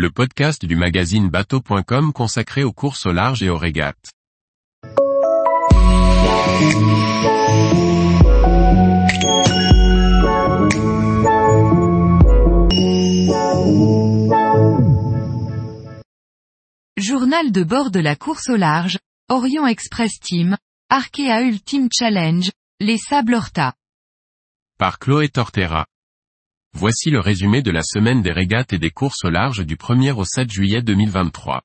le podcast du magazine bateau.com consacré aux courses au large et aux régates. Journal de bord de la course au large, Orient Express Team, Arkea Ultime Challenge, les Sables Horta. Par Chloé Tortera. Voici le résumé de la semaine des régates et des courses au large du 1er au 7 juillet 2023.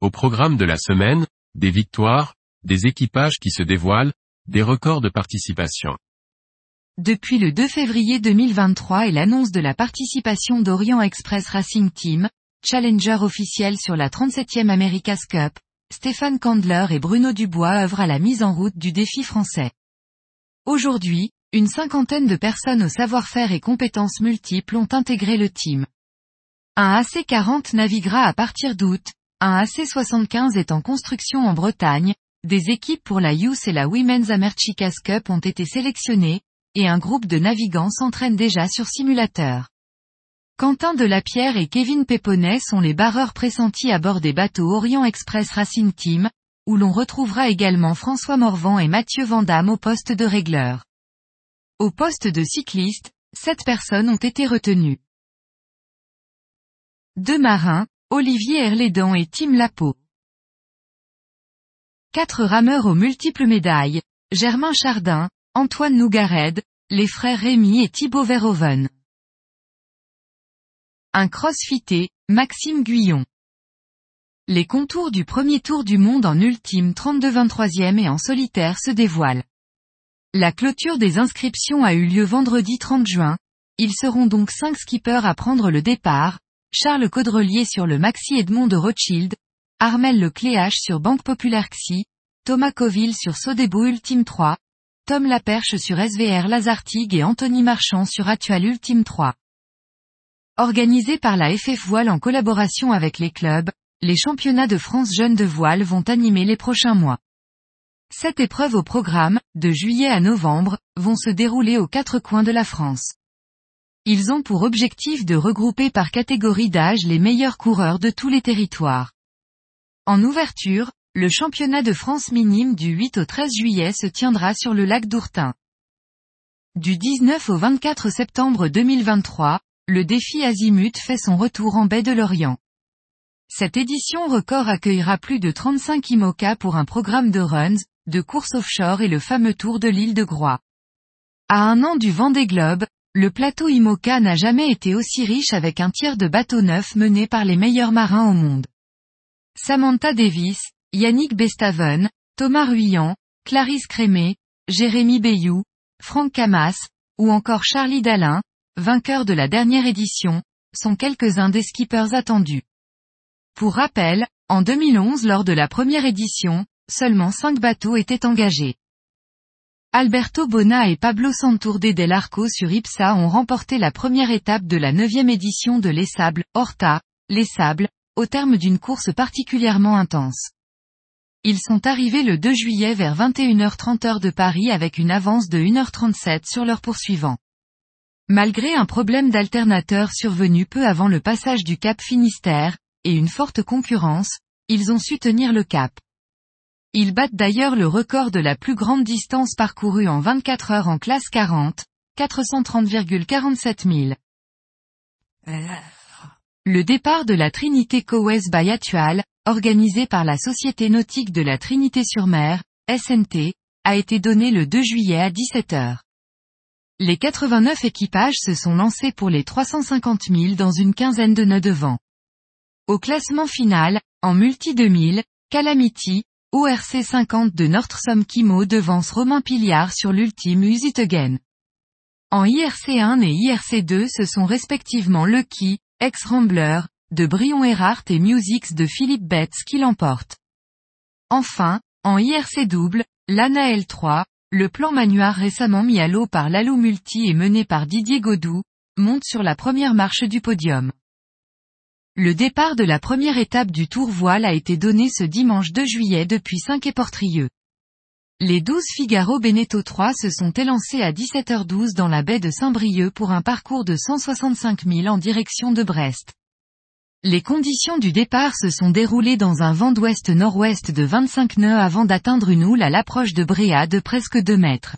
Au programme de la semaine, des victoires, des équipages qui se dévoilent, des records de participation. Depuis le 2 février 2023 et l'annonce de la participation d'Orient Express Racing Team, challenger officiel sur la 37e America's Cup, Stéphane Candler et Bruno Dubois œuvrent à la mise en route du défi français. Aujourd'hui, une cinquantaine de personnes au savoir-faire et compétences multiples ont intégré le team. Un AC40 naviguera à partir d'août, un AC75 est en construction en Bretagne, des équipes pour la Youth et la Women's America's Cup ont été sélectionnées, et un groupe de navigants s'entraîne déjà sur simulateur. Quentin Delapierre et Kevin Péponnet sont les barreurs pressentis à bord des bateaux Orient Express Racing Team, où l'on retrouvera également François Morvan et Mathieu Vandamme au poste de régleur. Au poste de cycliste, sept personnes ont été retenues. Deux marins, Olivier Herlédan et Tim Lapo. Quatre rameurs aux multiples médailles, Germain Chardin, Antoine Nougared, les frères Rémy et Thibaut Verhoeven. Un crossfité, Maxime Guyon. Les contours du premier tour du monde en ultime 32-23e et en solitaire se dévoilent. La clôture des inscriptions a eu lieu vendredi 30 juin. Ils seront donc cinq skippers à prendre le départ, Charles Caudrelier sur le Maxi Edmond de Rothschild, Armel Le Cléache sur Banque Populaire XI, Thomas Coville sur Sodebo Ultime 3, Tom Laperche sur SVR Lazartigue et Anthony Marchand sur Atual Ultime 3. Organisé par la FF Voile en collaboration avec les clubs, les championnats de France jeunes de voile vont animer les prochains mois. Sept épreuves au programme, de juillet à novembre, vont se dérouler aux quatre coins de la France. Ils ont pour objectif de regrouper par catégorie d'âge les meilleurs coureurs de tous les territoires. En ouverture, le championnat de France minime du 8 au 13 juillet se tiendra sur le lac d'Ourtin. Du 19 au 24 septembre 2023, le défi Azimut fait son retour en baie de Lorient. Cette édition record accueillera plus de 35 IMOCA pour un programme de runs, de course offshore et le fameux tour de l'île de Groix. À un an du Vendée Globe, le plateau IMOCA n'a jamais été aussi riche avec un tiers de bateaux neufs menés par les meilleurs marins au monde. Samantha Davis, Yannick Bestaven, Thomas Ruyant, Clarisse Crémé, Jérémy Bayou, Franck Camas, ou encore Charlie Dalin, vainqueur de la dernière édition, sont quelques-uns des skippers attendus. Pour rappel, en 2011 lors de la première édition, seulement cinq bateaux étaient engagés. Alberto Bona et Pablo Santourde del Arco sur Ipsa ont remporté la première étape de la neuvième édition de Les Sables, Horta, Les Sables, au terme d'une course particulièrement intense. Ils sont arrivés le 2 juillet vers 21h30 heure de Paris avec une avance de 1h37 sur leur poursuivant. Malgré un problème d'alternateur survenu peu avant le passage du Cap Finistère, et une forte concurrence, ils ont su tenir le cap. Ils battent d'ailleurs le record de la plus grande distance parcourue en 24 heures en classe 40, 430,47 000. Le départ de la Trinité Cowes by Atual, organisé par la Société Nautique de la Trinité-sur-Mer, SNT, a été donné le 2 juillet à 17 heures. Les 89 équipages se sont lancés pour les 350 000 dans une quinzaine de nœuds de vent. Au classement final, en multi 2000, Calamity, ORC 50 de Nordstrom Kimo devance Romain Piliard sur l'ultime Use It Again. En IRC1 et IRC2 ce sont respectivement Lucky, Ex-Rambler, de Brion Erhardt et Musics de Philippe Betts qui l'emportent. Enfin, en IRC double, l'ANA L3, le plan manuar récemment mis à l'eau par l'Alou Multi et mené par Didier Godou, monte sur la première marche du podium. Le départ de la première étape du Tour Voile a été donné ce dimanche 2 juillet depuis Saint-Éportrieux. Les 12 Figaro Beneteau 3 se sont élancés à 17h12 dans la baie de Saint-Brieuc pour un parcours de 165 000 en direction de Brest. Les conditions du départ se sont déroulées dans un vent d'ouest-nord-ouest de 25 nœuds avant d'atteindre une houle à l'approche de Bréa de presque 2 mètres.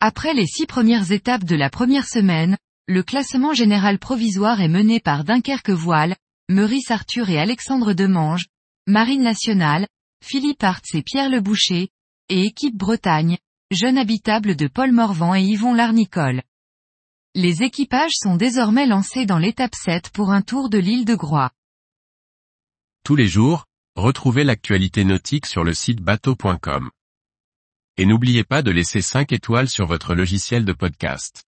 Après les six premières étapes de la première semaine, le classement général provisoire est mené par Dunkerque Voile, Meurice Arthur et Alexandre Demange, Marine Nationale, Philippe Artz et Pierre Le Boucher, et Équipe Bretagne, jeune habitable de Paul Morvan et Yvon Larnicole. Les équipages sont désormais lancés dans l'étape 7 pour un tour de l'île de Groix. Tous les jours, retrouvez l'actualité nautique sur le site bateau.com. Et n'oubliez pas de laisser 5 étoiles sur votre logiciel de podcast.